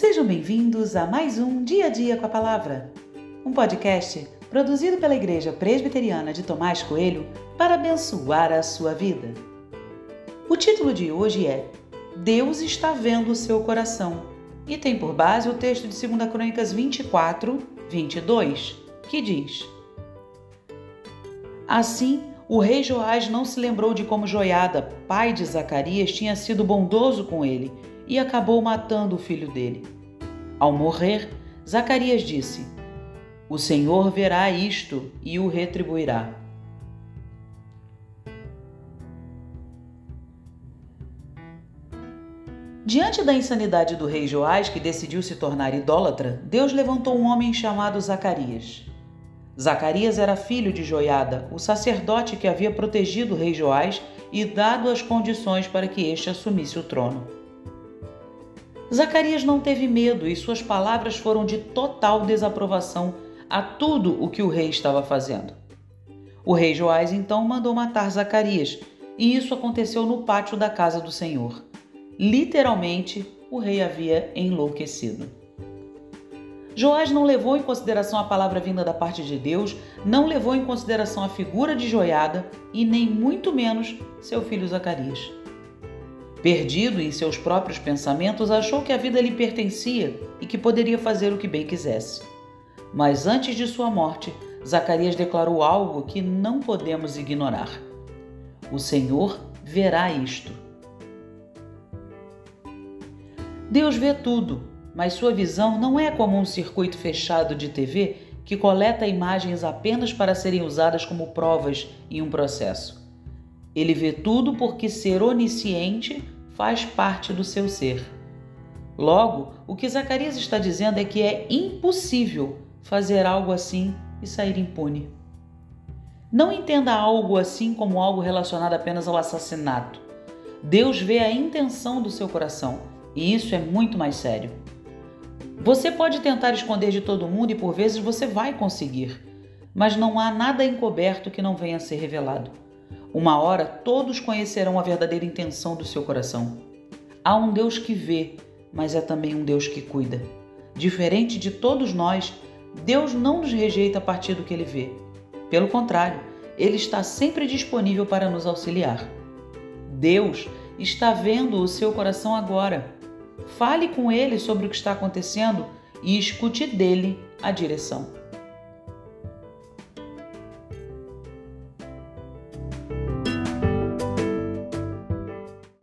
Sejam bem-vindos a mais um Dia a Dia com a Palavra, um podcast produzido pela Igreja Presbiteriana de Tomás Coelho para abençoar a sua vida. O título de hoje é Deus está vendo o seu coração e tem por base o texto de 2 Crônicas 24, 22, que diz: Assim, o rei Joás não se lembrou de como Joiada, pai de Zacarias, tinha sido bondoso com ele e acabou matando o filho dele. Ao morrer, Zacarias disse: O Senhor verá isto e o retribuirá. Diante da insanidade do rei Joás, que decidiu se tornar idólatra, Deus levantou um homem chamado Zacarias. Zacarias era filho de Joiada, o sacerdote que havia protegido o rei Joás e dado as condições para que este assumisse o trono. Zacarias não teve medo e suas palavras foram de total desaprovação a tudo o que o rei estava fazendo. O rei Joás então mandou matar Zacarias, e isso aconteceu no pátio da casa do Senhor. Literalmente, o rei havia enlouquecido. Joás não levou em consideração a palavra vinda da parte de Deus, não levou em consideração a figura de Joiada e nem muito menos seu filho Zacarias. Perdido em seus próprios pensamentos, achou que a vida lhe pertencia e que poderia fazer o que bem quisesse. Mas antes de sua morte, Zacarias declarou algo que não podemos ignorar: O Senhor verá isto. Deus vê tudo, mas sua visão não é como um circuito fechado de TV que coleta imagens apenas para serem usadas como provas em um processo. Ele vê tudo porque ser onisciente faz parte do seu ser. Logo, o que Zacarias está dizendo é que é impossível fazer algo assim e sair impune. Não entenda algo assim como algo relacionado apenas ao assassinato. Deus vê a intenção do seu coração e isso é muito mais sério. Você pode tentar esconder de todo mundo e por vezes você vai conseguir, mas não há nada encoberto que não venha a ser revelado. Uma hora todos conhecerão a verdadeira intenção do seu coração. Há um Deus que vê, mas é também um Deus que cuida. Diferente de todos nós, Deus não nos rejeita a partir do que ele vê. Pelo contrário, ele está sempre disponível para nos auxiliar. Deus está vendo o seu coração agora. Fale com ele sobre o que está acontecendo e escute dele a direção.